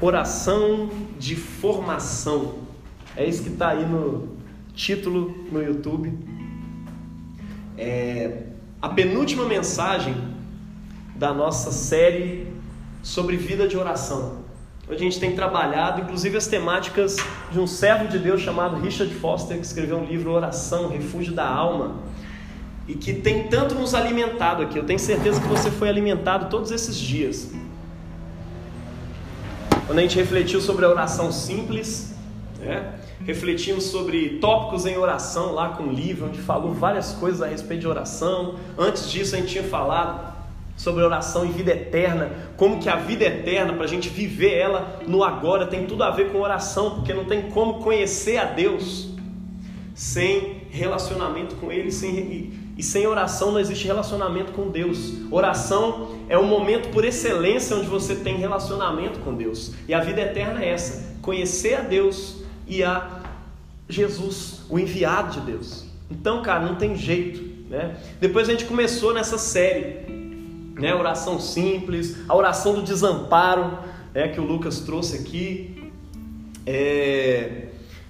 Oração de formação. É isso que está aí no título no YouTube. É a penúltima mensagem da nossa série sobre vida de oração. Onde a gente tem trabalhado, inclusive, as temáticas de um servo de Deus chamado Richard Foster, que escreveu um livro Oração, Refúgio da Alma, e que tem tanto nos alimentado aqui. Eu tenho certeza que você foi alimentado todos esses dias. Quando a gente refletiu sobre a oração simples, né? refletimos sobre tópicos em oração lá com o livro, onde falou várias coisas a respeito de oração. Antes disso, a gente tinha falado sobre oração e vida eterna, como que a vida eterna, para a gente viver ela no agora, tem tudo a ver com oração, porque não tem como conhecer a Deus sem relacionamento com Ele, sem, e sem oração não existe relacionamento com Deus. Oração é o momento por excelência onde você tem relacionamento com Deus. E a vida eterna é essa: conhecer a Deus e a Jesus, o enviado de Deus. Então, cara, não tem jeito. Né? Depois a gente começou nessa série, né? Oração simples, a oração do desamparo, né? que o Lucas trouxe aqui. É...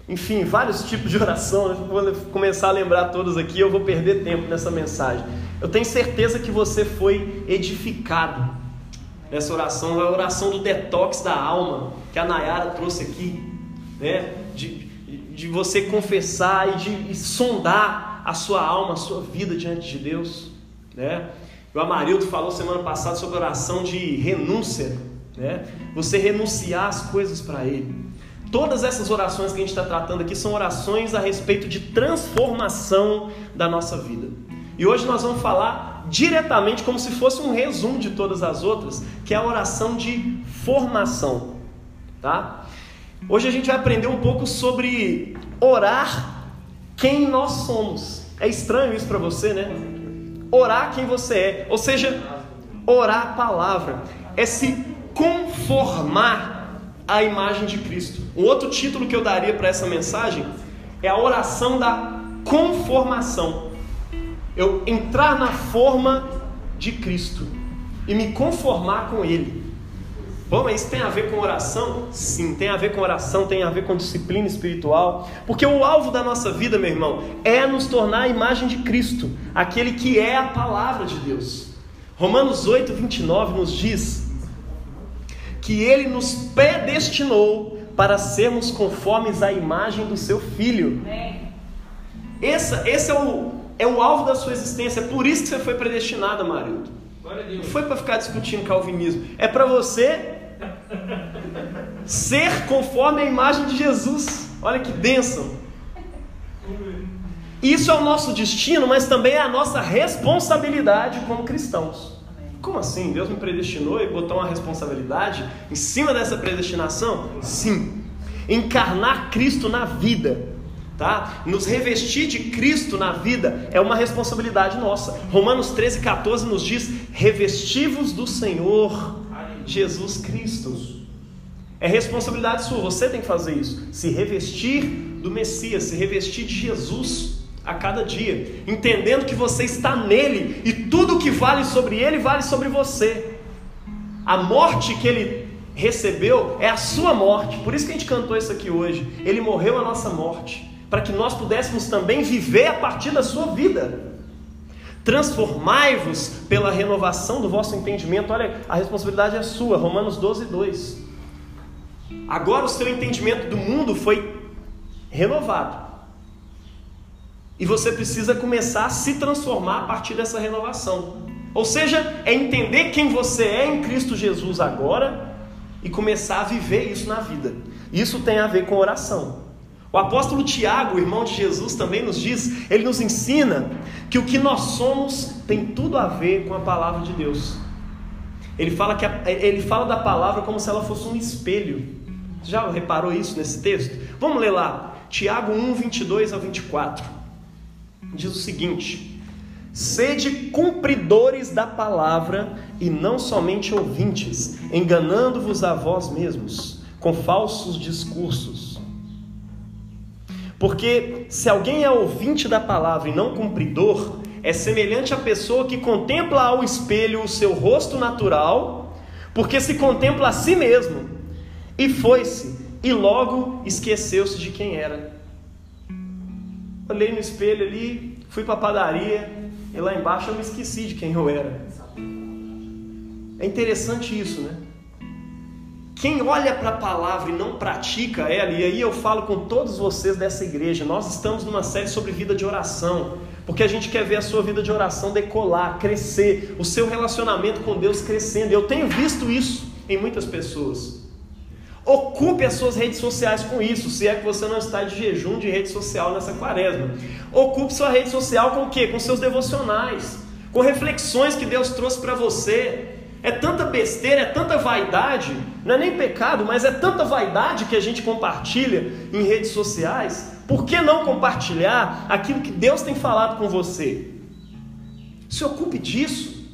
Enfim, vários tipos de oração. Vou começar a lembrar todos aqui, eu vou perder tempo nessa mensagem. Eu tenho certeza que você foi edificado nessa oração, a oração do detox da alma, que a Nayara trouxe aqui, né? De, de você confessar e de e sondar a sua alma, a sua vida diante de Deus, né? O Amarildo falou semana passada sobre oração de renúncia, né? Você renunciar as coisas para Ele. Todas essas orações que a gente está tratando aqui são orações a respeito de transformação da nossa vida. E hoje nós vamos falar diretamente, como se fosse um resumo de todas as outras, que é a oração de formação. Tá? Hoje a gente vai aprender um pouco sobre orar quem nós somos. É estranho isso para você, né? Orar quem você é, ou seja, orar a palavra, é se conformar a imagem de Cristo. Um outro título que eu daria para essa mensagem é a oração da conformação. Eu entrar na forma de Cristo e me conformar com Ele. Bom, mas isso tem a ver com oração? Sim, tem a ver com oração, tem a ver com disciplina espiritual. Porque o alvo da nossa vida, meu irmão, é nos tornar a imagem de Cristo, aquele que é a palavra de Deus. Romanos 8, 29 nos diz que ele nos predestinou para sermos conformes à imagem do seu filho. Esse, esse é, o, é o alvo da sua existência, é por isso que você foi predestinado, marido. Não foi para ficar discutindo calvinismo, é para você ser conforme a imagem de Jesus. Olha que bênção. Isso é o nosso destino, mas também é a nossa responsabilidade como cristãos. Como assim? Deus me predestinou e botou uma responsabilidade em cima dessa predestinação? Sim. Encarnar Cristo na vida, tá? Nos revestir de Cristo na vida é uma responsabilidade nossa. Romanos 13, 14 nos diz: revestivos do Senhor Jesus Cristo. É responsabilidade sua, você tem que fazer isso. Se revestir do Messias, se revestir de Jesus a cada dia, entendendo que você está nele e tudo que vale sobre ele vale sobre você. A morte que ele recebeu é a sua morte, por isso que a gente cantou isso aqui hoje. Ele morreu a nossa morte, para que nós pudéssemos também viver a partir da sua vida. Transformai-vos pela renovação do vosso entendimento. Olha, a responsabilidade é sua, Romanos 12, 2. Agora o seu entendimento do mundo foi renovado. E você precisa começar a se transformar a partir dessa renovação. Ou seja, é entender quem você é em Cristo Jesus agora e começar a viver isso na vida. Isso tem a ver com oração. O apóstolo Tiago, irmão de Jesus, também nos diz, ele nos ensina que o que nós somos tem tudo a ver com a palavra de Deus. Ele fala, que a, ele fala da palavra como se ela fosse um espelho. Já reparou isso nesse texto? Vamos ler lá, Tiago 1, 22 a 24 diz o seguinte: Sede cumpridores da palavra e não somente ouvintes, enganando-vos a vós mesmos com falsos discursos. Porque se alguém é ouvinte da palavra e não cumpridor, é semelhante à pessoa que contempla ao espelho o seu rosto natural, porque se contempla a si mesmo e foi-se, e logo esqueceu-se de quem era. Olhei no espelho ali, fui para a padaria, e lá embaixo eu me esqueci de quem eu era. É interessante isso, né? Quem olha para a palavra e não pratica ela, e aí eu falo com todos vocês dessa igreja, nós estamos numa série sobre vida de oração, porque a gente quer ver a sua vida de oração decolar, crescer, o seu relacionamento com Deus crescendo. Eu tenho visto isso em muitas pessoas. Ocupe as suas redes sociais com isso, se é que você não está de jejum de rede social nessa quaresma. Ocupe sua rede social com o quê? Com seus devocionais, com reflexões que Deus trouxe para você. É tanta besteira, é tanta vaidade, não é nem pecado, mas é tanta vaidade que a gente compartilha em redes sociais. Por que não compartilhar aquilo que Deus tem falado com você? Se ocupe disso,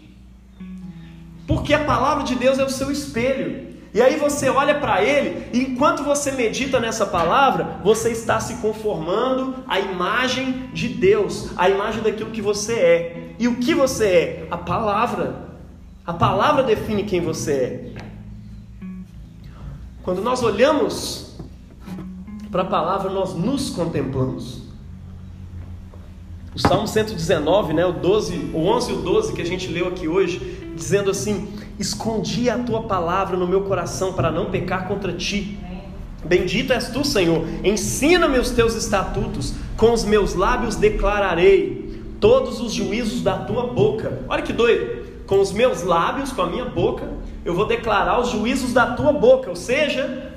porque a palavra de Deus é o seu espelho. E aí você olha para ele, e enquanto você medita nessa palavra, você está se conformando à imagem de Deus, à imagem daquilo que você é. E o que você é? A palavra. A palavra define quem você é. Quando nós olhamos para a palavra, nós nos contemplamos. O Salmo 119, né, o, 12, o 11 e o 12 que a gente leu aqui hoje, dizendo assim: Escondi a tua palavra no meu coração para não pecar contra ti. Bendito és tu, Senhor. Ensina-me os teus estatutos, com os meus lábios declararei todos os juízos da tua boca. Olha que doido. Com os meus lábios, com a minha boca, eu vou declarar os juízos da tua boca. Ou seja,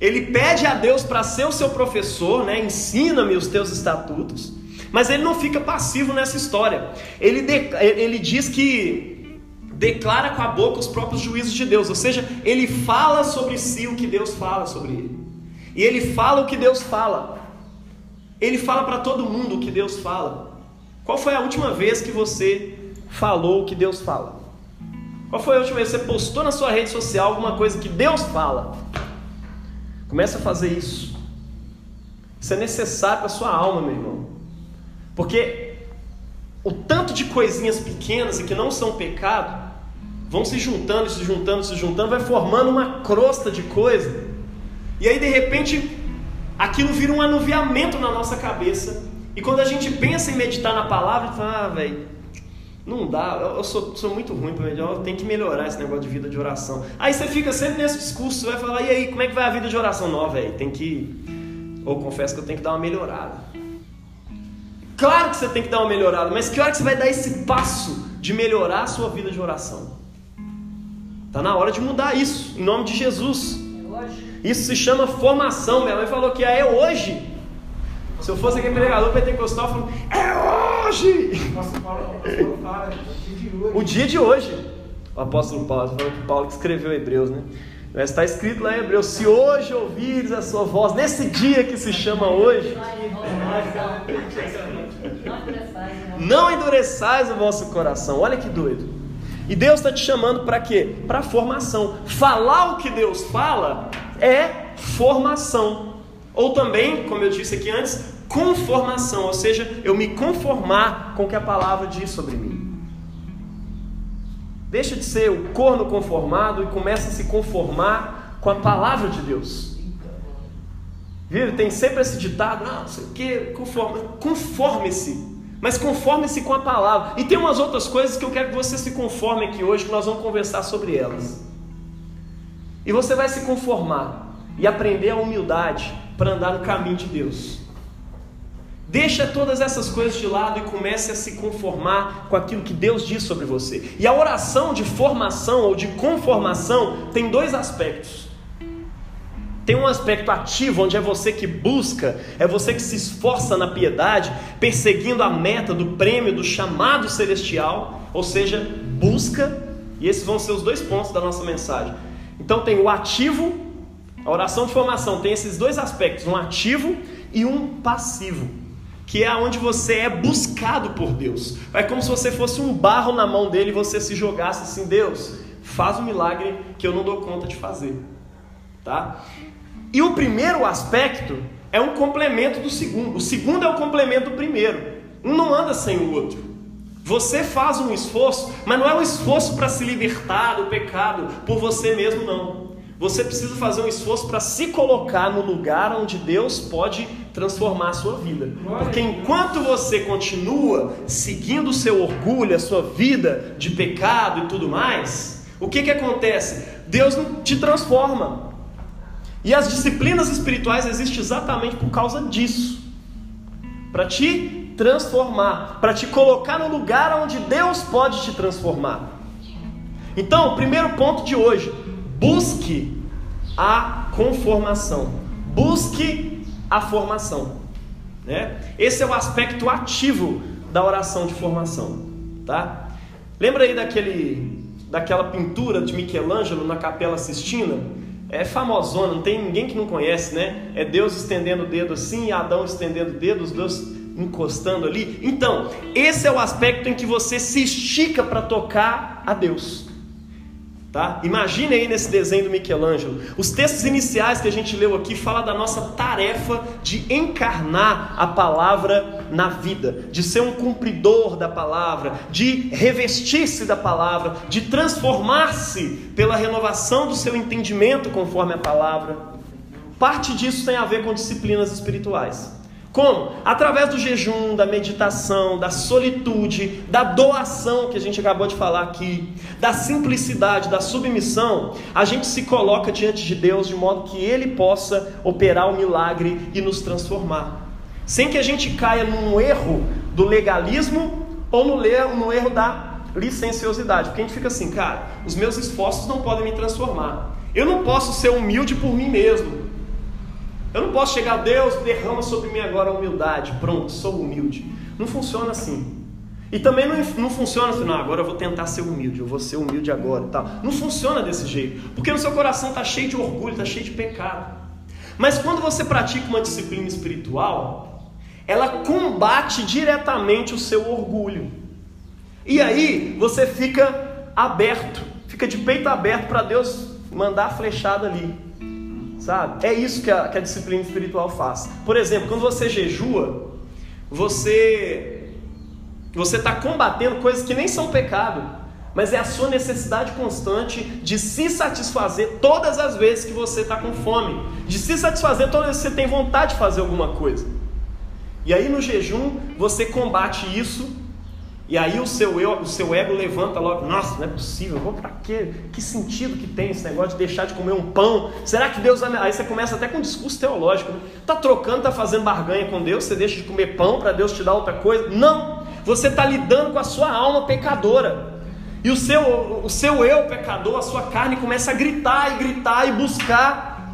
ele pede a Deus para ser o seu professor, né? Ensina-me os teus estatutos. Mas ele não fica passivo nessa história. Ele, de, ele diz que declara com a boca os próprios juízos de Deus, ou seja, ele fala sobre si o que Deus fala sobre ele. E ele fala o que Deus fala. Ele fala para todo mundo o que Deus fala. Qual foi a última vez que você falou o que Deus fala? Qual foi a última vez que você postou na sua rede social alguma coisa que Deus fala? Comece a fazer isso. Isso é necessário para a sua alma, meu irmão. Porque o tanto de coisinhas pequenas e que não são pecado, vão se juntando, se juntando, se juntando, vai formando uma crosta de coisa. E aí de repente aquilo vira um anuviamento na nossa cabeça. E quando a gente pensa em meditar na palavra, fala, ah, velho, não dá, eu sou, sou muito ruim para eu tenho que melhorar esse negócio de vida de oração. Aí você fica sempre nesse discurso, você vai falar, e aí, como é que vai a vida de oração? Não, velho, tem que. Ou confesso que eu tenho que dar uma melhorada. Claro que você tem que dar uma melhorada, mas que hora que você vai dar esse passo de melhorar a sua vida de oração? Está na hora de mudar isso, em nome de Jesus. Isso se chama formação. Minha mãe falou que é hoje. Se eu fosse aquele pregador pentecostal, falo, é hoje! O dia de hoje. O apóstolo Paulo, falou que Paulo que escreveu Hebreus, né? Mas está escrito lá em Hebreus: se hoje ouvires a sua voz, nesse dia que se chama hoje, não endureçais o vosso coração. Olha que doido. E Deus está te chamando para quê? Para formação. Falar o que Deus fala é formação. Ou também, como eu disse aqui antes, conformação, ou seja, eu me conformar com o que a palavra diz sobre mim. Deixa de ser o corno conformado e começa a se conformar com a palavra de Deus. Viu? Tem sempre esse ditado, não, não sei o que, conforme, conforme-se mas conforme-se com a palavra. E tem umas outras coisas que eu quero que você se conforme aqui hoje, que nós vamos conversar sobre elas. E você vai se conformar e aprender a humildade para andar no caminho de Deus. Deixa todas essas coisas de lado e comece a se conformar com aquilo que Deus diz sobre você. E a oração de formação ou de conformação tem dois aspectos. Tem um aspecto ativo, onde é você que busca, é você que se esforça na piedade, perseguindo a meta do prêmio do chamado celestial, ou seja, busca, e esses vão ser os dois pontos da nossa mensagem. Então tem o ativo, a oração de formação tem esses dois aspectos, um ativo e um passivo, que é onde você é buscado por Deus. É como se você fosse um barro na mão dele e você se jogasse assim, Deus, faz um milagre que eu não dou conta de fazer. Tá? E o primeiro aspecto é um complemento do segundo. O segundo é o complemento do primeiro. Um não anda sem o outro. Você faz um esforço, mas não é um esforço para se libertar do pecado por você mesmo, não. Você precisa fazer um esforço para se colocar no lugar onde Deus pode transformar a sua vida. Porque enquanto você continua seguindo o seu orgulho, a sua vida de pecado e tudo mais, o que, que acontece? Deus não te transforma. E as disciplinas espirituais existem exatamente por causa disso para te transformar, para te colocar no lugar onde Deus pode te transformar. Então, primeiro ponto de hoje, busque a conformação. Busque a formação. Né? Esse é o aspecto ativo da oração de formação. Tá? Lembra aí daquele, daquela pintura de Michelangelo na Capela Sistina? É famosona, não tem ninguém que não conhece, né? É Deus estendendo o dedo assim, Adão estendendo o dedo, os dois encostando ali. Então, esse é o aspecto em que você se estica para tocar a Deus. Tá? Imagine aí nesse desenho do Michelangelo. Os textos iniciais que a gente leu aqui fala da nossa tarefa de encarnar a palavra na vida, de ser um cumpridor da palavra, de revestir-se da palavra, de transformar-se pela renovação do seu entendimento conforme a palavra. Parte disso tem a ver com disciplinas espirituais. Como? Através do jejum, da meditação, da solitude, da doação que a gente acabou de falar aqui, da simplicidade, da submissão, a gente se coloca diante de Deus de modo que Ele possa operar o milagre e nos transformar. Sem que a gente caia num erro do legalismo ou no erro da licenciosidade. Porque a gente fica assim, cara, os meus esforços não podem me transformar. Eu não posso ser humilde por mim mesmo. Eu não posso chegar a Deus, derrama sobre mim agora a humildade. Pronto, sou humilde. Não funciona assim. E também não, não funciona assim, não, agora eu vou tentar ser humilde, eu vou ser humilde agora e tal. Não funciona desse jeito. Porque no seu coração está cheio de orgulho, está cheio de pecado. Mas quando você pratica uma disciplina espiritual, ela combate diretamente o seu orgulho. E aí você fica aberto, fica de peito aberto para Deus mandar a flechada ali. Sabe? É isso que a, que a disciplina espiritual faz. Por exemplo, quando você jejua, você você está combatendo coisas que nem são pecado, mas é a sua necessidade constante de se satisfazer todas as vezes que você está com fome, de se satisfazer todas as vezes que você tem vontade de fazer alguma coisa. E aí no jejum você combate isso e aí o seu, eu, o seu ego levanta logo, nossa, não é possível, vou para quê? Que sentido que tem esse negócio de deixar de comer um pão? Será que Deus. Aí você começa até com um discurso teológico, né? Tá trocando, tá fazendo barganha com Deus, você deixa de comer pão para Deus te dar outra coisa? Não! Você está lidando com a sua alma pecadora. E o seu, o seu eu pecador, a sua carne começa a gritar e gritar e buscar.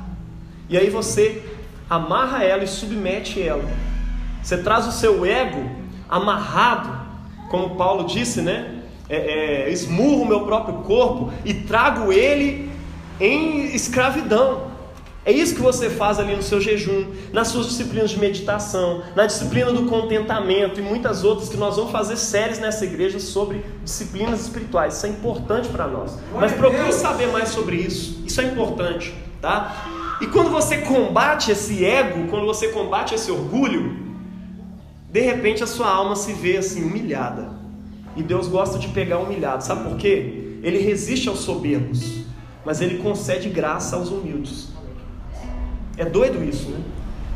E aí você amarra ela e submete ela. Você traz o seu ego amarrado como Paulo disse, né? É, é, esmurro o meu próprio corpo e trago ele em escravidão. É isso que você faz ali no seu jejum, nas suas disciplinas de meditação, na disciplina do contentamento e muitas outras que nós vamos fazer séries nessa igreja sobre disciplinas espirituais. Isso é importante para nós. Mas procure saber mais sobre isso. Isso é importante, tá? E quando você combate esse ego, quando você combate esse orgulho, de repente a sua alma se vê assim humilhada. E Deus gosta de pegar humilhado. Sabe por quê? Ele resiste aos soberbos, mas ele concede graça aos humildes. É doido isso, né?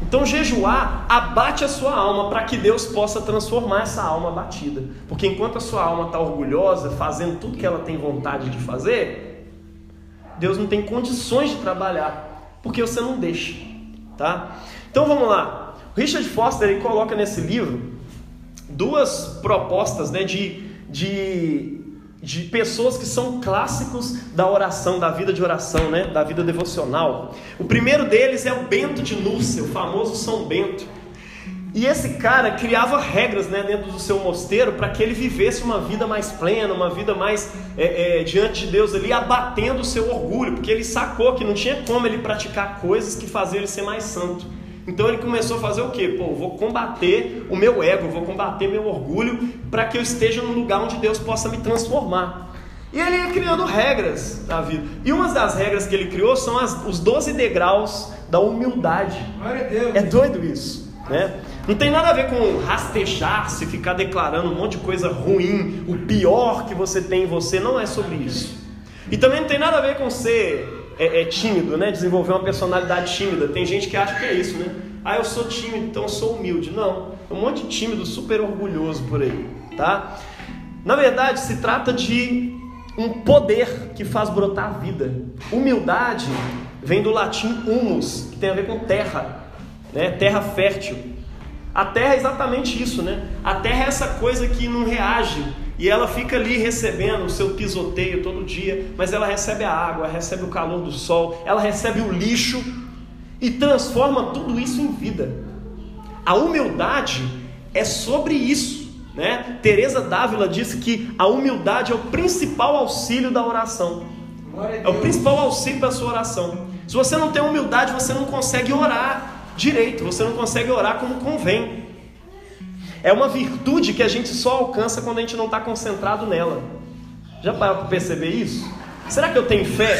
Então jejuar abate a sua alma para que Deus possa transformar essa alma abatida. Porque enquanto a sua alma está orgulhosa, fazendo tudo que ela tem vontade de fazer, Deus não tem condições de trabalhar, porque você não deixa, tá? Então vamos lá. Richard Foster ele coloca nesse livro duas propostas né, de, de, de pessoas que são clássicos da oração, da vida de oração, né, da vida devocional. O primeiro deles é o Bento de Núrcia, o famoso São Bento. E esse cara criava regras né, dentro do seu mosteiro para que ele vivesse uma vida mais plena, uma vida mais é, é, diante de Deus ali, abatendo o seu orgulho, porque ele sacou que não tinha como ele praticar coisas que faziam ele ser mais santo. Então ele começou a fazer o quê? Pô, vou combater o meu ego, vou combater meu orgulho para que eu esteja no lugar onde Deus possa me transformar. E ele ia criando regras da vida. E uma das regras que ele criou são as, os 12 degraus da humildade. É doido isso, né? Não tem nada a ver com rastejar-se, ficar declarando um monte de coisa ruim, o pior que você tem em você, não é sobre isso. E também não tem nada a ver com ser é, é, tímido, né? Desenvolver uma personalidade tímida. Tem gente que acha que é isso, né? Ah, eu sou tímido, então eu sou humilde. Não, um monte de tímido super orgulhoso por aí, tá? Na verdade, se trata de um poder que faz brotar a vida. Humildade vem do latim humus, que tem a ver com terra, né? Terra fértil. A terra é exatamente isso, né? A terra é essa coisa que não reage e ela fica ali recebendo o seu pisoteio todo dia, mas ela recebe a água, recebe o calor do sol, ela recebe o lixo e transforma tudo isso em vida. A humildade é sobre isso, né? Teresa Dávila disse que a humildade é o principal auxílio da oração. É o principal auxílio da sua oração. Se você não tem humildade, você não consegue orar direito, você não consegue orar como convém. É uma virtude que a gente só alcança quando a gente não está concentrado nela. Já para perceber isso? Será que eu tenho fé?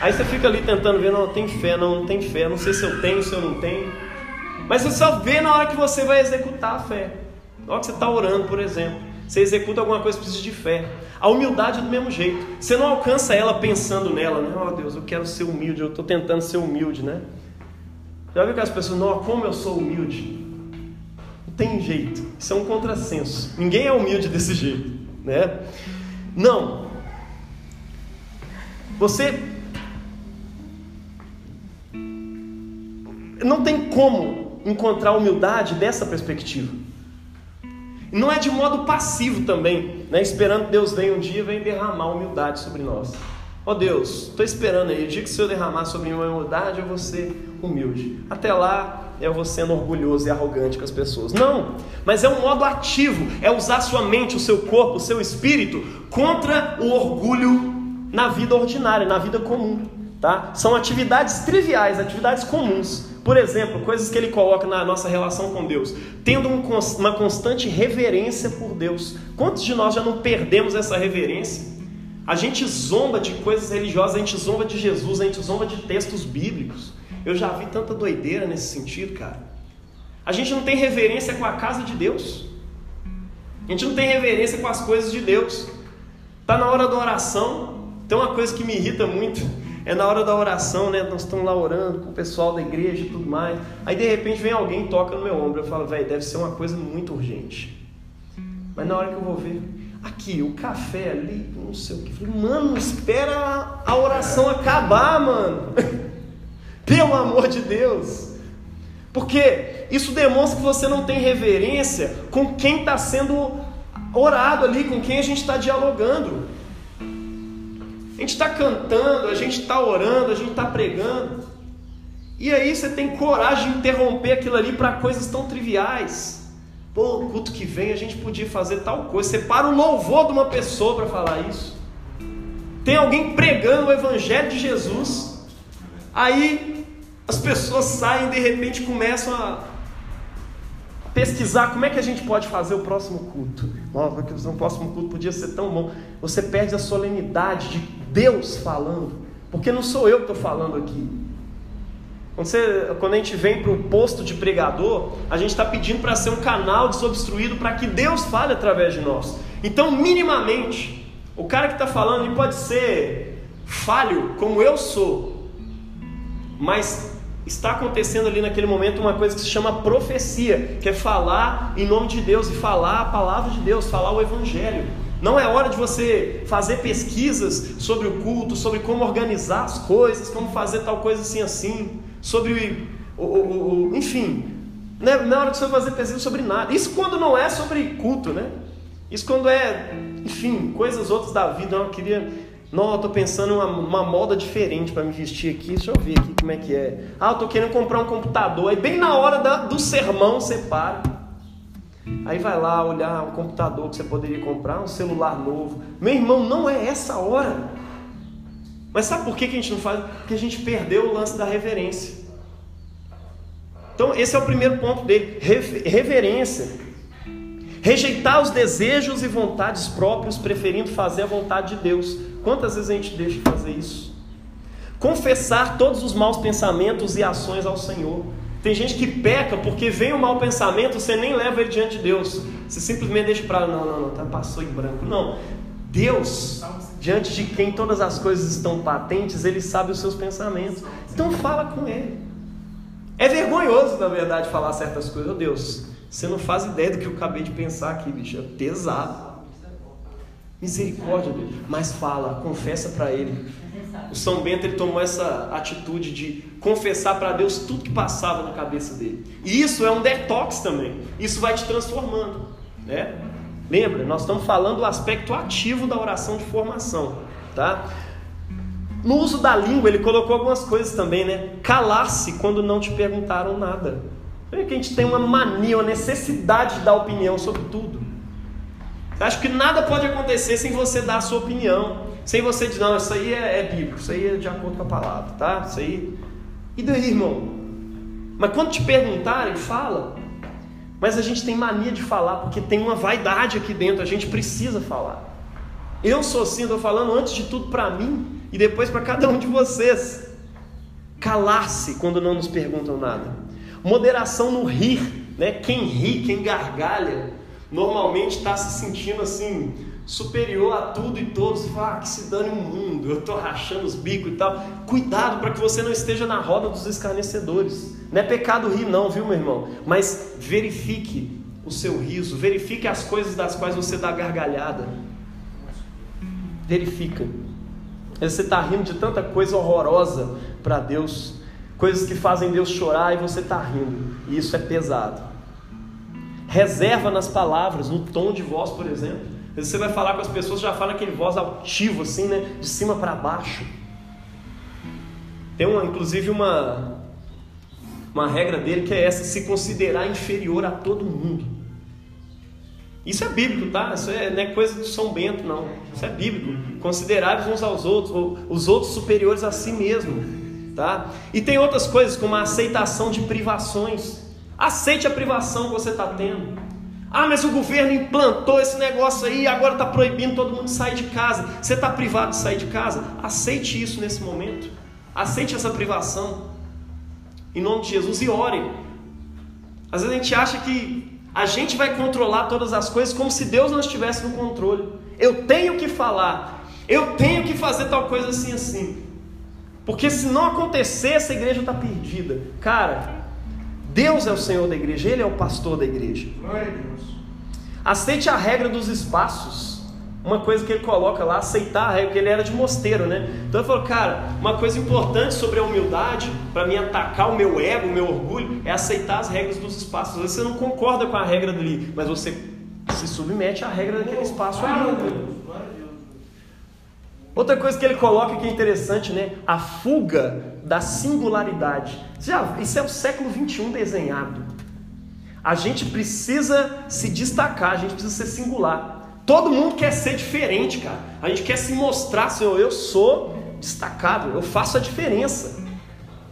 Aí você fica ali tentando ver, não, tem fé, não, não tem fé, não sei se eu tenho, se eu não tenho. Mas você só vê na hora que você vai executar a fé. Na hora que você está orando, por exemplo. Você executa alguma coisa precisa de fé. A humildade é do mesmo jeito. Você não alcança ela pensando nela, né? Oh Deus, eu quero ser humilde, eu estou tentando ser humilde, né? Já viu que as pessoas, não, como eu sou humilde? Tem jeito. Isso é um contrassenso. Ninguém é humilde desse jeito, né? Não. Você não tem como encontrar humildade dessa perspectiva. Não é de modo passivo também, né? esperando que Deus venha um dia e venha derramar humildade sobre nós. Ó oh Deus, estou esperando aí, o dia que o Senhor derramar sobre mim uma humildade, eu vou ser humilde. Até lá, eu vou sendo orgulhoso e arrogante com as pessoas. Não, mas é um modo ativo, é usar sua mente, o seu corpo, o seu espírito contra o orgulho na vida ordinária, na vida comum. Tá? São atividades triviais, atividades comuns. Por exemplo, coisas que ele coloca na nossa relação com Deus, tendo um, uma constante reverência por Deus. Quantos de nós já não perdemos essa reverência? A gente zomba de coisas religiosas, a gente zomba de Jesus, a gente zomba de textos bíblicos. Eu já vi tanta doideira nesse sentido, cara. A gente não tem reverência com a casa de Deus. A gente não tem reverência com as coisas de Deus. Tá na hora da oração. Tem uma coisa que me irrita muito. É na hora da oração, né? Nós estamos lá orando com o pessoal da igreja e tudo mais. Aí de repente vem alguém e toca no meu ombro. Eu falo, velho, deve ser uma coisa muito urgente. Mas na hora que eu vou ver, aqui, o café ali, não sei o que. Falei, mano, espera a oração acabar, mano. Pelo amor de Deus. Porque isso demonstra que você não tem reverência com quem está sendo orado ali, com quem a gente está dialogando. A gente está cantando, a gente está orando, a gente está pregando. E aí você tem coragem de interromper aquilo ali para coisas tão triviais. Pô, culto que vem a gente podia fazer tal coisa. Você para o louvor de uma pessoa para falar isso. Tem alguém pregando o evangelho de Jesus. Aí as pessoas saem e de repente começam a pesquisar como é que a gente pode fazer o próximo culto. Nossa, o próximo culto podia ser tão bom. Você perde a solenidade de Deus falando, porque não sou eu que estou falando aqui. Quando, você, quando a gente vem para o posto de pregador, a gente está pedindo para ser um canal desobstruído para que Deus fale através de nós. Então, minimamente, o cara que está falando ele pode ser falho, como eu sou, mas está acontecendo ali naquele momento uma coisa que se chama profecia, que é falar em nome de Deus e falar a palavra de Deus, falar o Evangelho. Não é hora de você fazer pesquisas sobre o culto, sobre como organizar as coisas, como fazer tal coisa assim assim, sobre o, o, o enfim, não é, não é hora de você fazer pesquisa sobre nada. Isso quando não é sobre culto, né? Isso quando é, enfim, coisas outras da vida. Eu queria não, eu tô pensando uma, uma moda diferente para me vestir aqui. Deixa eu ver aqui como é que é. Ah, eu tô querendo comprar um computador. Aí bem na hora da, do sermão você para. Aí vai lá olhar o computador que você poderia comprar, um celular novo. Meu irmão, não é essa hora. Mas sabe por que, que a gente não faz? Porque a gente perdeu o lance da reverência. Então, esse é o primeiro ponto dele: reverência. Rejeitar os desejos e vontades próprios, preferindo fazer a vontade de Deus. Quantas vezes a gente deixa de fazer isso? Confessar todos os maus pensamentos e ações ao Senhor. Tem gente que peca porque vem o mau pensamento, você nem leva ele diante de Deus. Você simplesmente deixa para não, não, não, tá, passou em branco. Não. Deus, diante de quem todas as coisas estão patentes, ele sabe os seus pensamentos. Então fala com ele. É vergonhoso, na verdade, falar certas coisas. Oh Deus, você não faz ideia do que eu acabei de pensar aqui, bicho. É pesado. Misericórdia dele. Mas fala, confessa para ele. O São Bento ele tomou essa atitude de confessar para Deus tudo que passava na cabeça dele. E isso é um detox também. Isso vai te transformando, né? Lembra? Nós estamos falando do aspecto ativo da oração de formação, tá? No uso da língua, ele colocou algumas coisas também, né? Calar-se quando não te perguntaram nada. É que a gente tem uma mania, uma necessidade de dar opinião sobre tudo. Acho que nada pode acontecer sem você dar a sua opinião. Sem você dizer, não, isso aí é, é bíblico, isso aí é de acordo com a palavra, tá? Isso aí. E daí, irmão? Mas quando te perguntarem, fala. Mas a gente tem mania de falar porque tem uma vaidade aqui dentro, a gente precisa falar. Eu sou assim, estou falando antes de tudo para mim e depois para cada um de vocês. Calar-se quando não nos perguntam nada. Moderação no rir, né? Quem ri, quem gargalha, normalmente está se sentindo assim, superior a tudo e todos, fala, ah, que se dane o mundo, eu estou rachando os bicos e tal. Cuidado para que você não esteja na roda dos escarnecedores. Não é pecado rir, não, viu, meu irmão? Mas verifique o seu riso, verifique as coisas das quais você dá gargalhada. Verifica. Você está rindo de tanta coisa horrorosa para Deus, coisas que fazem Deus chorar e você está rindo, e isso é pesado reserva nas palavras, no tom de voz, por exemplo. Às vezes você vai falar com as pessoas, já fala aquele voz altivo, assim, né? De cima para baixo. Tem uma, inclusive uma, uma regra dele que é essa: se considerar inferior a todo mundo. Isso é bíblico, tá? Isso é, não é coisa do São Bento, não. Isso é bíblico. Considerar uns aos outros, ou os outros superiores a si mesmo, tá? E tem outras coisas, como a aceitação de privações. Aceite a privação que você está tendo. Ah, mas o governo implantou esse negócio aí, agora está proibindo todo mundo sair de casa. Você está privado de sair de casa? Aceite isso nesse momento. Aceite essa privação. Em nome de Jesus e ore. Às vezes a gente acha que a gente vai controlar todas as coisas como se Deus não estivesse no controle. Eu tenho que falar, eu tenho que fazer tal coisa assim assim. Porque se não acontecer, essa igreja está perdida. Cara, Deus é o Senhor da igreja, Ele é o pastor da igreja. Glória a Deus. Aceite a regra dos espaços. Uma coisa que ele coloca lá, aceitar a regra, porque ele era de mosteiro, né? Então ele falou, cara, uma coisa importante sobre a humildade, para me atacar o meu ego, o meu orgulho, é aceitar as regras dos espaços. Às vezes você não concorda com a regra dali, mas você se submete à regra daquele espaço ali. Outra coisa que ele coloca que é interessante, né? A fuga da singularidade. Já, isso é o século 21 desenhado. A gente precisa se destacar, a gente precisa ser singular. Todo mundo quer ser diferente, cara. A gente quer se mostrar, Senhor, eu sou destacado, eu faço a diferença.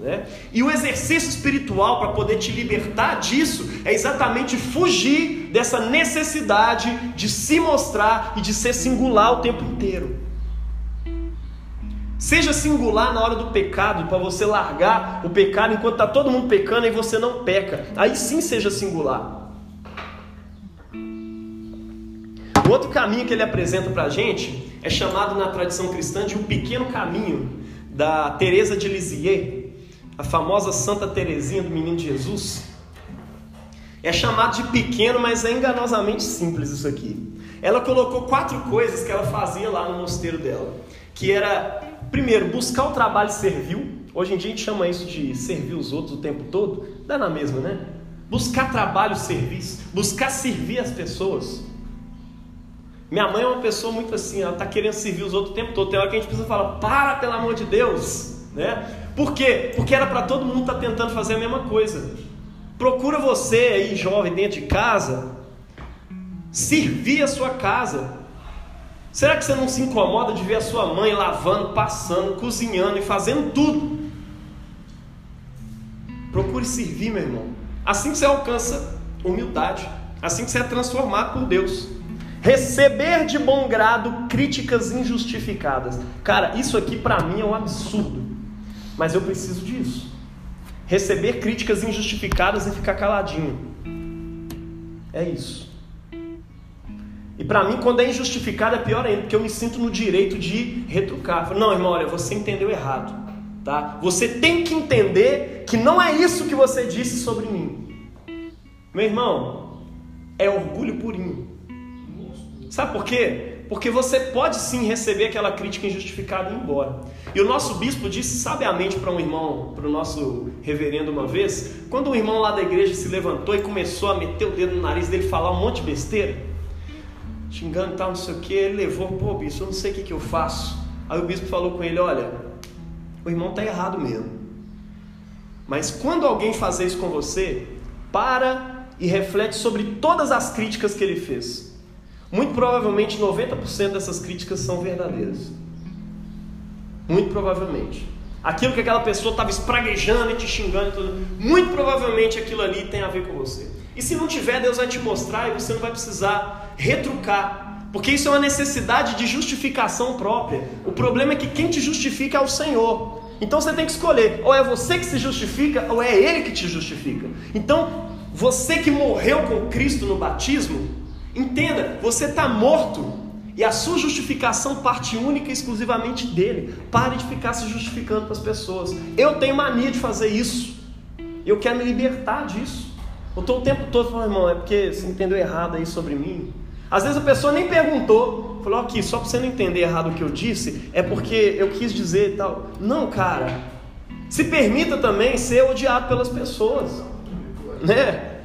Né? E o exercício espiritual para poder te libertar disso é exatamente fugir dessa necessidade de se mostrar e de ser singular o tempo inteiro. Seja singular na hora do pecado, para você largar o pecado enquanto está todo mundo pecando e você não peca. Aí sim seja singular. O outro caminho que ele apresenta para a gente é chamado na tradição cristã de um pequeno caminho da Teresa de Lisieux, a famosa Santa Teresinha do Menino Jesus. É chamado de pequeno, mas é enganosamente simples isso aqui. Ela colocou quatro coisas que ela fazia lá no mosteiro dela, que era Primeiro, buscar o trabalho servil. Hoje em dia a gente chama isso de servir os outros o tempo todo. Dá na mesma, né? Buscar trabalho, serviço. Buscar servir as pessoas. Minha mãe é uma pessoa muito assim, ela está querendo servir os outros o tempo todo. Tem hora que a gente precisa falar, para pelo amor de Deus. Né? Por quê? Porque era para todo mundo estar tá tentando fazer a mesma coisa. Procura você aí, jovem, dentro de casa, servir a sua casa. Será que você não se incomoda de ver a sua mãe lavando, passando, cozinhando e fazendo tudo? Procure servir, meu irmão. Assim que você alcança humildade, assim que você é transformado por Deus. Receber de bom grado críticas injustificadas. Cara, isso aqui para mim é um absurdo. Mas eu preciso disso. Receber críticas injustificadas e ficar caladinho. É isso. E para mim, quando é injustificado, é pior ainda, porque eu me sinto no direito de retrucar. Falo, não, irmão, olha, você entendeu errado. Tá? Você tem que entender que não é isso que você disse sobre mim. Meu irmão, é orgulho purinho. Sabe por quê? Porque você pode sim receber aquela crítica injustificada e ir embora. E o nosso bispo disse sabiamente para um irmão, para o nosso reverendo uma vez, quando um irmão lá da igreja se levantou e começou a meter o dedo no nariz dele, falar um monte de besteira, xingando tal, não sei o que, ele levou, pô, bispo, eu não sei o que, que eu faço. Aí o bispo falou com ele: olha, o irmão está errado mesmo. Mas quando alguém fazer isso com você, para e reflete sobre todas as críticas que ele fez. Muito provavelmente 90% dessas críticas são verdadeiras. Muito provavelmente. Aquilo que aquela pessoa estava espraguejando e te xingando, muito provavelmente aquilo ali tem a ver com você. E se não tiver, Deus vai te mostrar e você não vai precisar retrucar. Porque isso é uma necessidade de justificação própria. O problema é que quem te justifica é o Senhor. Então você tem que escolher: ou é você que se justifica, ou é Ele que te justifica. Então, você que morreu com Cristo no batismo, Entenda, você está morto e a sua justificação parte única e exclusivamente dele. Pare de ficar se justificando para as pessoas. Eu tenho mania de fazer isso. Eu quero me libertar disso. Eu estou o tempo todo falando, irmão, é porque você entendeu errado aí sobre mim. Às vezes a pessoa nem perguntou, falou aqui, só para você não entender errado o que eu disse, é porque eu quis dizer e tal. Não, cara. Se permita também ser odiado pelas pessoas. Né?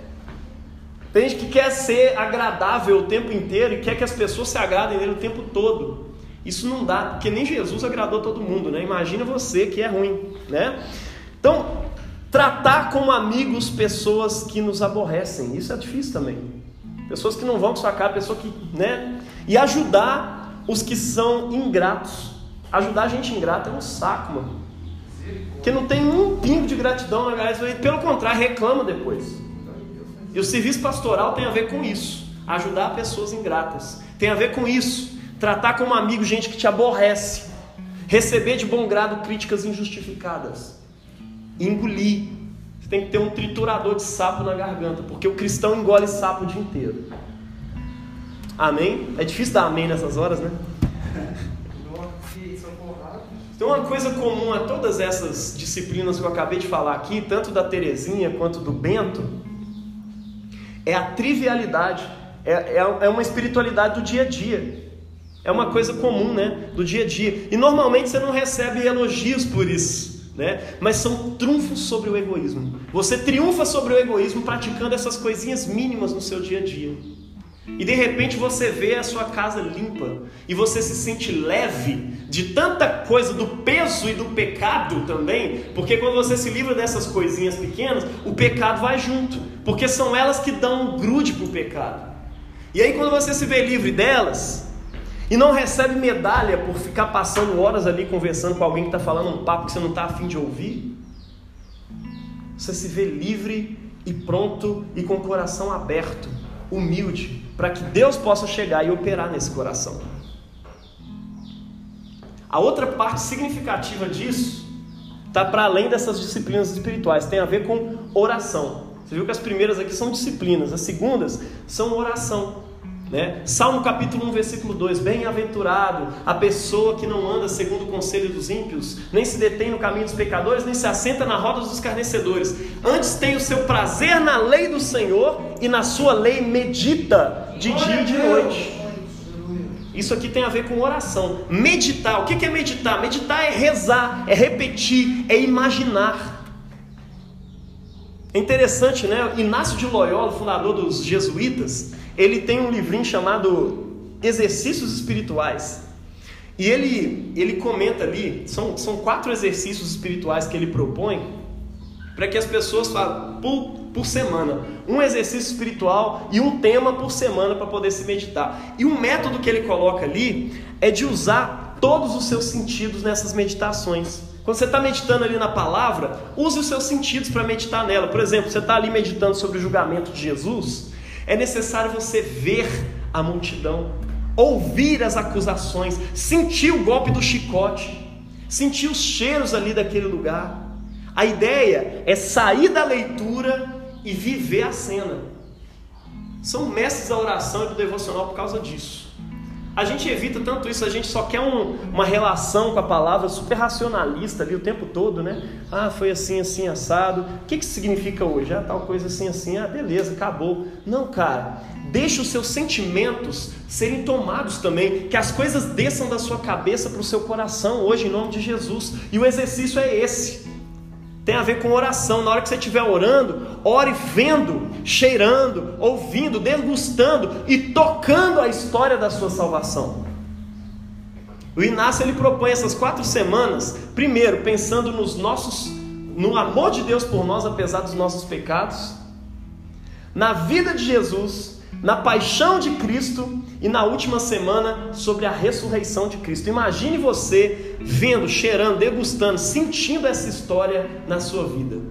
Tem gente que quer ser agradável o tempo inteiro e quer que as pessoas se agradem nele o tempo todo. Isso não dá, porque nem Jesus agradou todo mundo, né? Imagina você que é ruim, né? Então, tratar como amigos pessoas que nos aborrecem, isso é difícil também. Pessoas que não vão com sua cara, pessoas que, né? E ajudar os que são ingratos. Ajudar a gente ingrata é um saco, mano. Que não tem um pingo de gratidão na galera, pelo contrário, reclama depois. E o serviço pastoral tem a ver com isso, ajudar pessoas ingratas. Tem a ver com isso, tratar como amigo gente que te aborrece, receber de bom grado críticas injustificadas, engolir. Você tem que ter um triturador de sapo na garganta, porque o cristão engole sapo o dia inteiro. Amém? É difícil dar amém nessas horas, né? Então, uma coisa comum a todas essas disciplinas que eu acabei de falar aqui, tanto da Terezinha quanto do Bento, é a trivialidade, é, é, é uma espiritualidade do dia a dia. É uma coisa comum, né? Do dia a dia. E normalmente você não recebe elogios por isso, né? Mas são trunfos sobre o egoísmo. Você triunfa sobre o egoísmo praticando essas coisinhas mínimas no seu dia a dia. E de repente você vê a sua casa limpa e você se sente leve de tanta coisa do peso e do pecado também, porque quando você se livra dessas coisinhas pequenas, o pecado vai junto, porque são elas que dão um grude para o pecado. E aí quando você se vê livre delas e não recebe medalha por ficar passando horas ali conversando com alguém que está falando um papo que você não está afim de ouvir, você se vê livre e pronto e com o coração aberto, humilde para que Deus possa chegar e operar nesse coração. A outra parte significativa disso está para além dessas disciplinas espirituais, tem a ver com oração. Você viu que as primeiras aqui são disciplinas, as segundas são oração. Né? Salmo capítulo 1, versículo 2: Bem-aventurado a pessoa que não anda segundo o conselho dos ímpios, nem se detém no caminho dos pecadores, nem se assenta na roda dos escarnecedores. Antes tem o seu prazer na lei do Senhor e na sua lei medita de dia e de noite. Isso aqui tem a ver com oração. Meditar, o que é meditar? Meditar é rezar, é repetir, é imaginar. É interessante, né? Inácio de Loyola, fundador dos jesuítas, ele tem um livrinho chamado Exercícios Espirituais. E ele, ele comenta ali, são, são quatro exercícios espirituais que ele propõe para que as pessoas façam por, por semana. Um exercício espiritual e um tema por semana para poder se meditar. E o método que ele coloca ali é de usar todos os seus sentidos nessas meditações. Quando você está meditando ali na palavra, use os seus sentidos para meditar nela. Por exemplo, você está ali meditando sobre o julgamento de Jesus, é necessário você ver a multidão, ouvir as acusações, sentir o golpe do chicote, sentir os cheiros ali daquele lugar. A ideia é sair da leitura e viver a cena. são mestres da oração e do devocional por causa disso. A gente evita tanto isso, a gente só quer um, uma relação com a palavra super racionalista ali o tempo todo, né? Ah, foi assim, assim, assado. O que, que significa hoje? Ah, tal coisa assim, assim. Ah, beleza, acabou. Não, cara. Deixe os seus sentimentos serem tomados também, que as coisas desçam da sua cabeça para o seu coração hoje, em nome de Jesus. E o exercício é esse. Tem a ver com oração. Na hora que você estiver orando, ore vendo, cheirando, ouvindo, degustando e tocando a história da sua salvação. O Inácio ele propõe essas quatro semanas, primeiro pensando nos nossos, no amor de Deus por nós, apesar dos nossos pecados, na vida de Jesus, na paixão de Cristo e na última semana sobre a ressurreição de Cristo. Imagine você vendo, cheirando, degustando, sentindo essa história na sua vida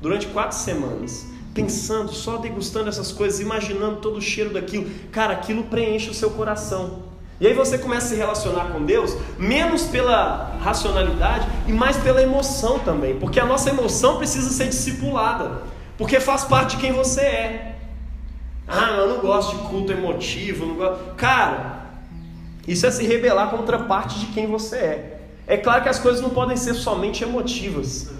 durante quatro semanas, pensando, só degustando essas coisas, imaginando todo o cheiro daquilo. Cara, aquilo preenche o seu coração. E aí você começa a se relacionar com Deus menos pela racionalidade e mais pela emoção também, porque a nossa emoção precisa ser discipulada, porque faz parte de quem você é. Ah, eu não gosto de culto emotivo. Não gosto... Cara, isso é se rebelar contra parte de quem você é. É claro que as coisas não podem ser somente emotivas.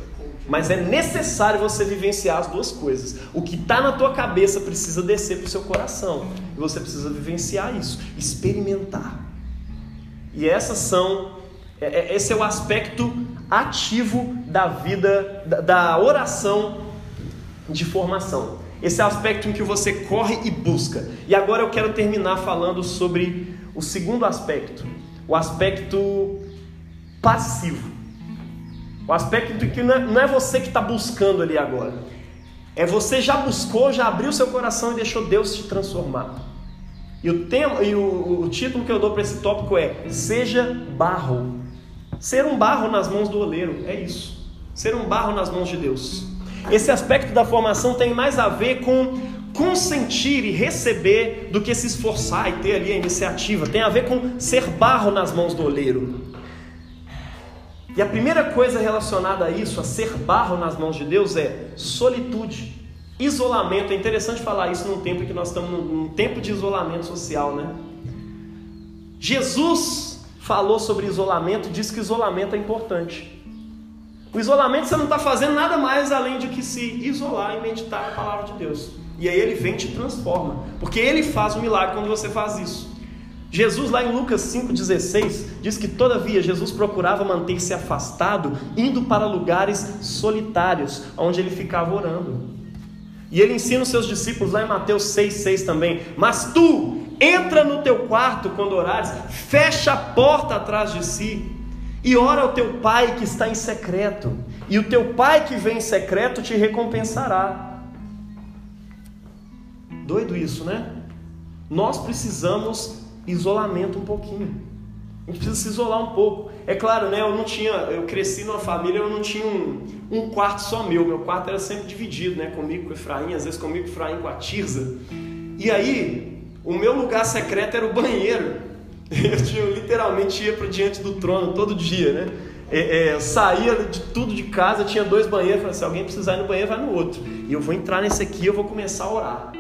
Mas é necessário você vivenciar as duas coisas. O que está na tua cabeça precisa descer para o seu coração. E você precisa vivenciar isso, experimentar. E essas são, é, é, esse é o aspecto ativo da vida, da oração de formação. Esse é o aspecto em que você corre e busca. E agora eu quero terminar falando sobre o segundo aspecto, o aspecto passivo. O aspecto que não é, é você que está buscando ali agora. É você já buscou, já abriu seu coração e deixou Deus te transformar. E o, tema, e o, o título que eu dou para esse tópico é Seja barro. Ser um barro nas mãos do oleiro, é isso. Ser um barro nas mãos de Deus. Esse aspecto da formação tem mais a ver com consentir e receber do que se esforçar e ter ali a iniciativa. Tem a ver com ser barro nas mãos do oleiro. E a primeira coisa relacionada a isso, a ser barro nas mãos de Deus, é solitude, isolamento. É interessante falar isso num tempo em que nós estamos num tempo de isolamento social, né? Jesus falou sobre isolamento, disse que isolamento é importante. O isolamento você não está fazendo nada mais além de que se isolar e meditar a palavra de Deus. E aí ele vem e te transforma. Porque ele faz o milagre quando você faz isso. Jesus, lá em Lucas 5,16, diz que todavia Jesus procurava manter-se afastado, indo para lugares solitários, onde ele ficava orando. E ele ensina os seus discípulos lá em Mateus 6,6 também: Mas tu, entra no teu quarto quando orares, fecha a porta atrás de si e ora ao teu pai que está em secreto, e o teu pai que vem em secreto te recompensará. Doido isso, né? Nós precisamos isolamento um pouquinho. A gente precisa se isolar um pouco. É claro, né? Eu não tinha, eu cresci numa família, eu não tinha um, um quarto só meu. Meu quarto era sempre dividido, né? Comigo com o Efraim, às vezes comigo com o Efraim com a Tirza. E aí, o meu lugar secreto era o banheiro. Eu, tinha, literalmente ia para diante do trono todo dia, né? É, é, saía de tudo de casa, tinha dois banheiros, falei, se alguém precisar ir no banheiro, vai no outro. E eu vou entrar nesse aqui, eu vou começar a orar.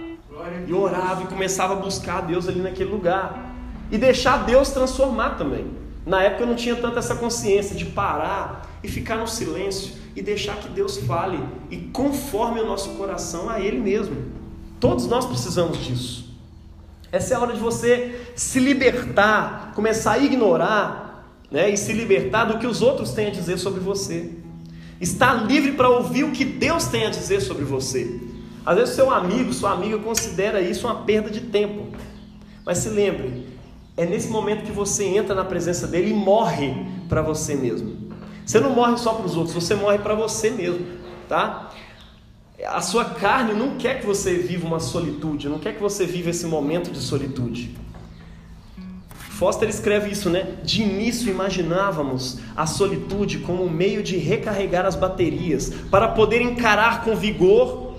E orava e começava a buscar a Deus ali naquele lugar. E deixar Deus transformar também. Na época eu não tinha tanta essa consciência de parar e ficar no silêncio e deixar que Deus fale e conforme o nosso coração a Ele mesmo. Todos nós precisamos disso. Essa é a hora de você se libertar, começar a ignorar né, e se libertar do que os outros têm a dizer sobre você. Estar livre para ouvir o que Deus tem a dizer sobre você. Às vezes, seu amigo, sua amiga considera isso uma perda de tempo. Mas se lembre, é nesse momento que você entra na presença dele e morre para você mesmo. Você não morre só para os outros, você morre para você mesmo, tá? A sua carne não quer que você viva uma solitude, não quer que você viva esse momento de solitude. Foster escreve isso, né? De início imaginávamos a solitude como um meio de recarregar as baterias para poder encarar com vigor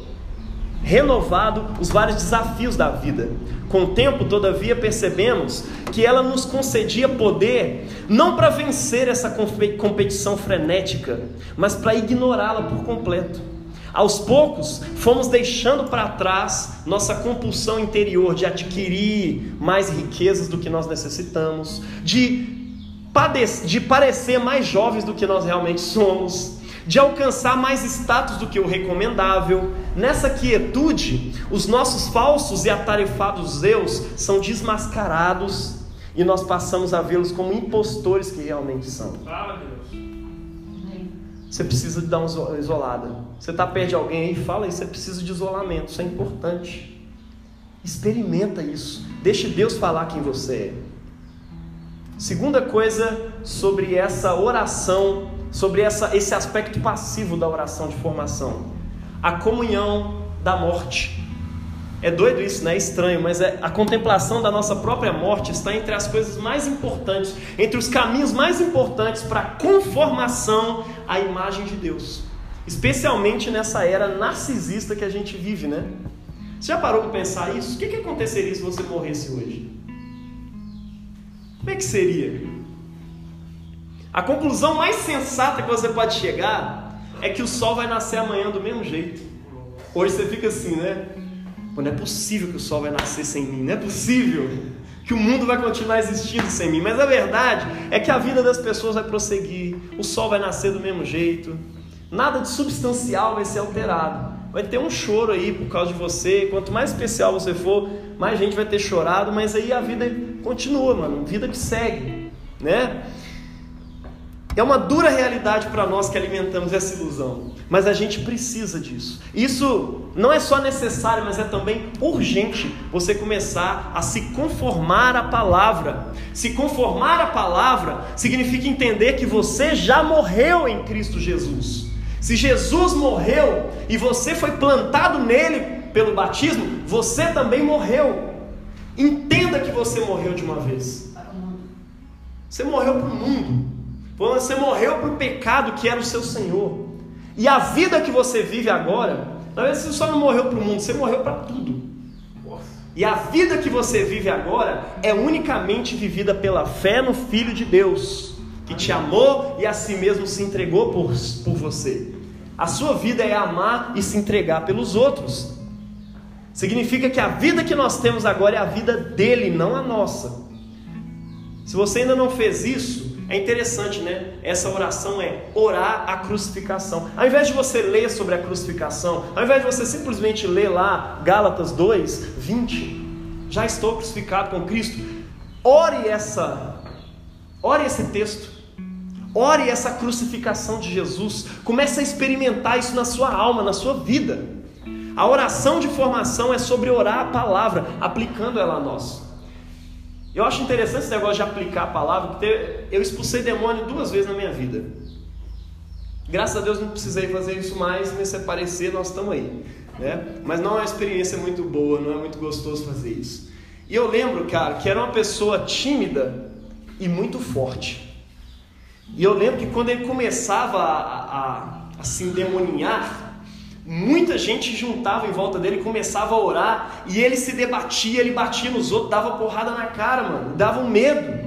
renovado os vários desafios da vida. Com o tempo, todavia, percebemos que ela nos concedia poder não para vencer essa competição frenética, mas para ignorá-la por completo. Aos poucos, fomos deixando para trás nossa compulsão interior de adquirir mais riquezas do que nós necessitamos, de, de parecer mais jovens do que nós realmente somos, de alcançar mais status do que o recomendável. Nessa quietude, os nossos falsos e atarefados eus são desmascarados e nós passamos a vê-los como impostores que realmente são. Fala, Deus. Você precisa de dar uma isolada. Você está perto de alguém aí, fala aí, você precisa de isolamento, isso é importante. Experimenta isso. Deixe Deus falar quem você é. Segunda coisa sobre essa oração, sobre essa, esse aspecto passivo da oração de formação: a comunhão da morte. É doido isso, né? É estranho, mas é, a contemplação da nossa própria morte está entre as coisas mais importantes, entre os caminhos mais importantes para a conformação à imagem de Deus. Especialmente nessa era narcisista que a gente vive, né? Você já parou para pensar isso? O que, que aconteceria se você morresse hoje? Como é que seria? A conclusão mais sensata que você pode chegar é que o sol vai nascer amanhã do mesmo jeito. Hoje você fica assim, né? Pô, não é possível que o sol vai nascer sem mim, não é possível que o mundo vai continuar existindo sem mim. Mas a verdade é que a vida das pessoas vai prosseguir, o sol vai nascer do mesmo jeito, nada de substancial vai ser alterado. Vai ter um choro aí por causa de você. Quanto mais especial você for, mais gente vai ter chorado, mas aí a vida continua, mano. Vida que segue, né? É uma dura realidade para nós que alimentamos essa ilusão, mas a gente precisa disso. Isso não é só necessário, mas é também urgente você começar a se conformar à palavra. Se conformar à palavra significa entender que você já morreu em Cristo Jesus. Se Jesus morreu e você foi plantado nele pelo batismo, você também morreu. Entenda que você morreu de uma vez. Você morreu para o mundo. Você morreu para o pecado que era o seu Senhor. E a vida que você vive agora, na verdade você só não morreu para o mundo, você morreu para tudo. E a vida que você vive agora é unicamente vivida pela fé no Filho de Deus, que te amou e a si mesmo se entregou por, por você. A sua vida é amar e se entregar pelos outros. Significa que a vida que nós temos agora é a vida dele, não a nossa. Se você ainda não fez isso, é interessante, né? Essa oração é orar a crucificação. Ao invés de você ler sobre a crucificação, ao invés de você simplesmente ler lá Gálatas 2, 20, já estou crucificado com Cristo, ore essa, ore esse texto. Ore essa crucificação de Jesus. Comece a experimentar isso na sua alma, na sua vida. A oração de formação é sobre orar a palavra, aplicando ela a nós. Eu acho interessante esse negócio de aplicar a palavra, porque eu expulsei demônio duas vezes na minha vida. Graças a Deus não precisei fazer isso mais, me separecer, nós estamos aí. Né? Mas não é uma experiência muito boa, não é muito gostoso fazer isso. E eu lembro, cara, que era uma pessoa tímida e muito forte. E eu lembro que quando ele começava a, a, a se endemoninhar, Muita gente juntava em volta dele, começava a orar, e ele se debatia, ele batia nos outros, dava porrada na cara, mano, dava um medo.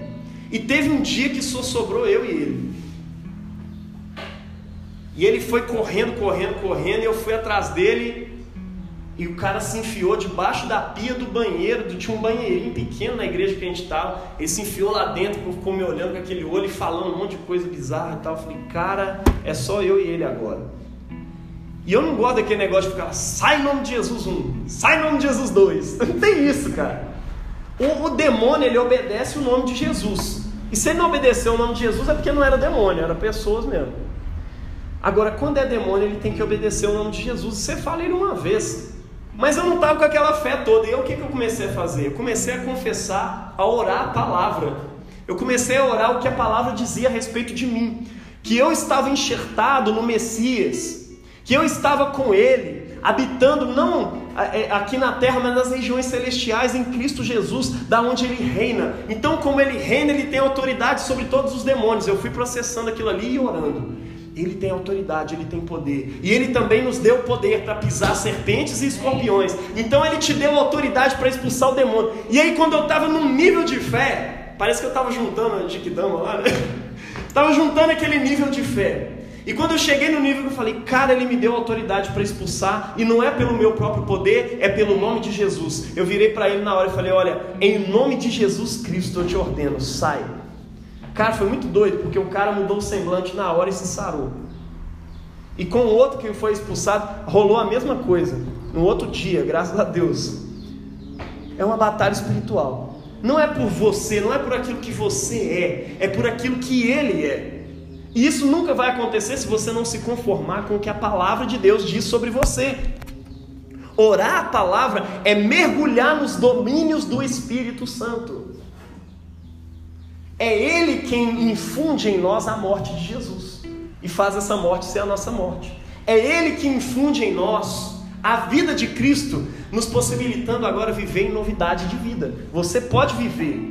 E teve um dia que só sobrou eu e ele. E ele foi correndo, correndo, correndo, e eu fui atrás dele, e o cara se enfiou debaixo da pia do banheiro, tinha um banheirinho pequeno na igreja que a gente estava. Ele se enfiou lá dentro, ficou me olhando com aquele olho e falando um monte de coisa bizarra e tal. Eu falei, cara, é só eu e ele agora. E eu não gosto daquele negócio de ficar, sai em nome de Jesus 1, sai em nome de Jesus 2. Não tem isso, cara. O, o, demônio, ele obedece o nome de Jesus. E se ele não obedeceu o nome de Jesus, é porque não era demônio, era pessoas mesmo. Agora, quando é demônio, ele tem que obedecer o nome de Jesus. Você fala ele uma vez. Mas eu não estava com aquela fé toda. E o que, que eu comecei a fazer? Eu comecei a confessar, a orar a palavra. Eu comecei a orar o que a palavra dizia a respeito de mim. Que eu estava enxertado no Messias que eu estava com Ele, habitando não é, aqui na terra, mas nas regiões celestiais em Cristo Jesus, da onde Ele reina. Então, como Ele reina, Ele tem autoridade sobre todos os demônios. Eu fui processando aquilo ali e orando. Ele tem autoridade, ele tem poder. E ele também nos deu poder para pisar serpentes e escorpiões. Então ele te deu autoridade para expulsar o demônio. E aí, quando eu estava num nível de fé, parece que eu estava juntando a Jiquidama lá, né? Estava juntando aquele nível de fé. E quando eu cheguei no nível que eu falei, cara, ele me deu autoridade para expulsar, e não é pelo meu próprio poder, é pelo nome de Jesus. Eu virei para ele na hora e falei: Olha, em nome de Jesus Cristo eu te ordeno, sai. Cara, foi muito doido, porque o cara mudou o semblante na hora e se sarou. E com o outro que foi expulsado, rolou a mesma coisa. No outro dia, graças a Deus. É uma batalha espiritual. Não é por você, não é por aquilo que você é, é por aquilo que ele é. E isso nunca vai acontecer se você não se conformar com o que a palavra de Deus diz sobre você. Orar a palavra é mergulhar nos domínios do Espírito Santo. É Ele quem infunde em nós a morte de Jesus e faz essa morte ser a nossa morte. É Ele que infunde em nós a vida de Cristo, nos possibilitando agora viver em novidade de vida. Você pode viver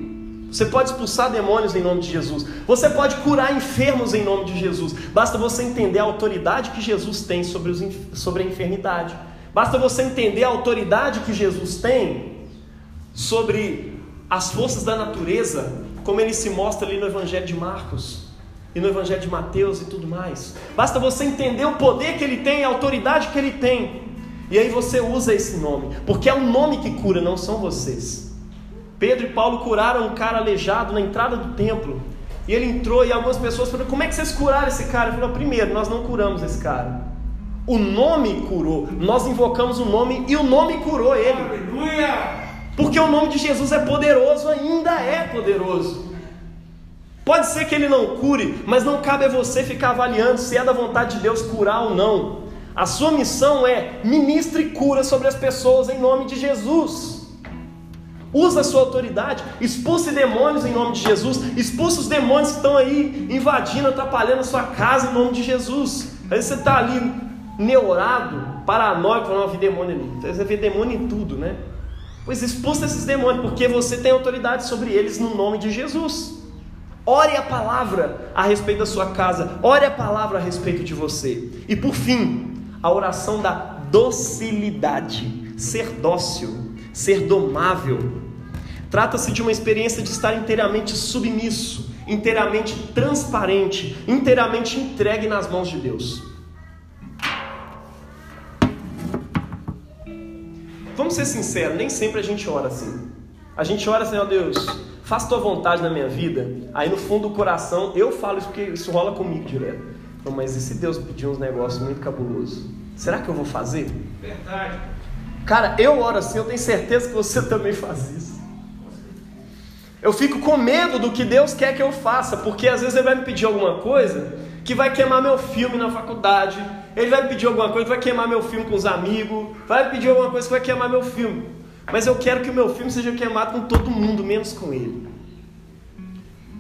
você pode expulsar demônios em nome de Jesus. Você pode curar enfermos em nome de Jesus. Basta você entender a autoridade que Jesus tem sobre, os, sobre a enfermidade. Basta você entender a autoridade que Jesus tem sobre as forças da natureza, como ele se mostra ali no Evangelho de Marcos e no Evangelho de Mateus e tudo mais. Basta você entender o poder que ele tem, a autoridade que ele tem. E aí você usa esse nome, porque é o nome que cura, não são vocês. Pedro e Paulo curaram um cara aleijado na entrada do templo. E ele entrou e algumas pessoas falaram: Como é que vocês curaram esse cara? Ele falou: Primeiro, nós não curamos esse cara. O nome curou. Nós invocamos o nome e o nome curou ele. Aleluia! Porque o nome de Jesus é poderoso, ainda é poderoso. Pode ser que ele não cure, mas não cabe a você ficar avaliando se é da vontade de Deus curar ou não. A sua missão é ministre cura sobre as pessoas em nome de Jesus. Usa a sua autoridade, expulse demônios em nome de Jesus, expulse os demônios que estão aí invadindo, atrapalhando a sua casa em nome de Jesus. Aí você está ali neurado, paranoico, falando, vi demônio ali. Você vê demônio em tudo, né? Pois expulsa esses demônios, porque você tem autoridade sobre eles no nome de Jesus. Ore a palavra a respeito da sua casa, ore a palavra a respeito de você. E por fim, a oração da docilidade, ser dócil ser domável. Trata-se de uma experiência de estar inteiramente submisso, inteiramente transparente, inteiramente entregue nas mãos de Deus. Vamos ser sinceros, nem sempre a gente ora assim. A gente ora assim, ó Deus, faz tua vontade na minha vida. Aí no fundo do coração, eu falo isso porque isso rola comigo direto. Mas e se Deus pedir uns negócios muito cabulosos? Será que eu vou fazer? Verdade. Cara, eu oro assim, eu tenho certeza que você também faz isso. Eu fico com medo do que Deus quer que eu faça, porque às vezes Ele vai me pedir alguma coisa que vai queimar meu filme na faculdade, Ele vai pedir alguma coisa que vai queimar meu filme com os amigos, vai pedir alguma coisa que vai queimar meu filme. Mas eu quero que o meu filme seja queimado com todo mundo, menos com Ele.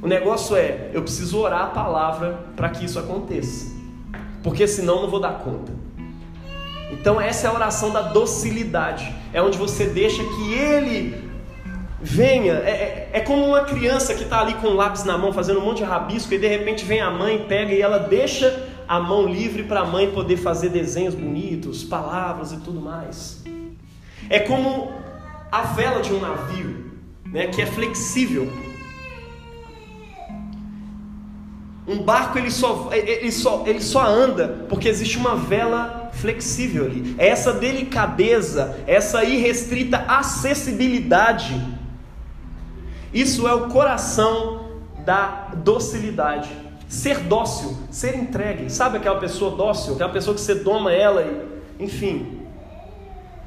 O negócio é, eu preciso orar a palavra para que isso aconteça, porque senão não vou dar conta. Então, essa é a oração da docilidade. É onde você deixa que ele venha. É, é, é como uma criança que está ali com lápis na mão, fazendo um monte de rabisco, e de repente vem a mãe, pega e ela deixa a mão livre para a mãe poder fazer desenhos bonitos, palavras e tudo mais. É como a vela de um navio, né, que é flexível. Um barco ele só, ele, só, ele só anda porque existe uma vela flexível ali. É essa delicadeza, essa irrestrita acessibilidade. Isso é o coração da docilidade. Ser dócil, ser entregue. Sabe aquela pessoa dócil? Aquela pessoa que você doma ela e. Enfim.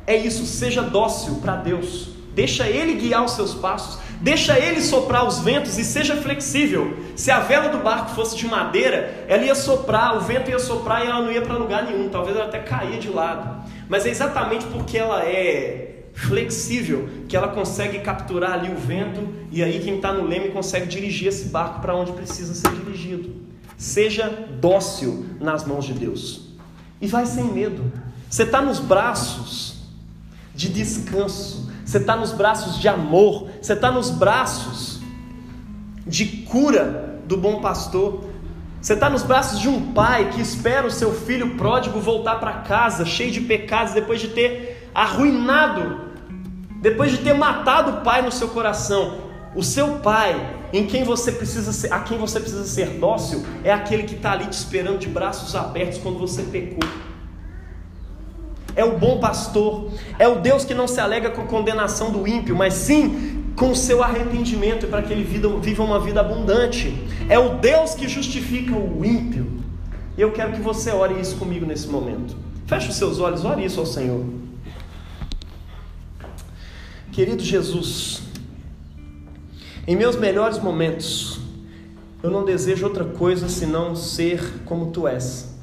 É isso, seja dócil para Deus. Deixa Ele guiar os seus passos. Deixa ele soprar os ventos e seja flexível. Se a vela do barco fosse de madeira, ela ia soprar, o vento ia soprar e ela não ia para lugar nenhum. Talvez ela até caia de lado. Mas é exatamente porque ela é flexível que ela consegue capturar ali o vento e aí quem está no leme consegue dirigir esse barco para onde precisa ser dirigido. Seja dócil nas mãos de Deus e vai sem medo. Você está nos braços de descanso você está nos braços de amor, você está nos braços de cura do bom pastor. Você está nos braços de um pai que espera o seu filho pródigo voltar para casa, cheio de pecados, depois de ter arruinado, depois de ter matado o pai no seu coração. O seu pai em quem você precisa ser, a quem você precisa ser dócil é aquele que está ali te esperando de braços abertos quando você pecou. É o bom pastor, é o Deus que não se alega com a condenação do ímpio, mas sim com o seu arrependimento para que ele viva uma vida abundante. É o Deus que justifica o ímpio. E eu quero que você ore isso comigo nesse momento. Feche os seus olhos, ore isso ao Senhor. Querido Jesus, em meus melhores momentos, eu não desejo outra coisa senão ser como tu és.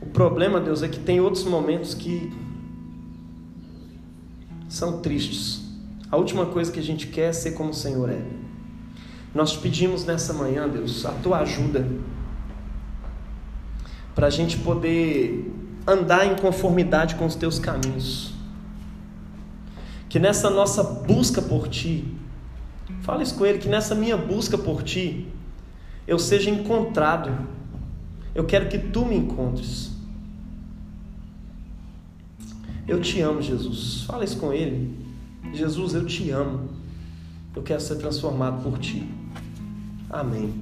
O problema, Deus, é que tem outros momentos que são tristes. A última coisa que a gente quer é ser como o Senhor é. Nós te pedimos nessa manhã, Deus, a tua ajuda para a gente poder andar em conformidade com os teus caminhos. Que nessa nossa busca por ti, fala isso com ele, que nessa minha busca por ti, eu seja encontrado. Eu quero que tu me encontres. Eu te amo, Jesus. Fala isso com ele. Jesus, eu te amo. Eu quero ser transformado por ti. Amém.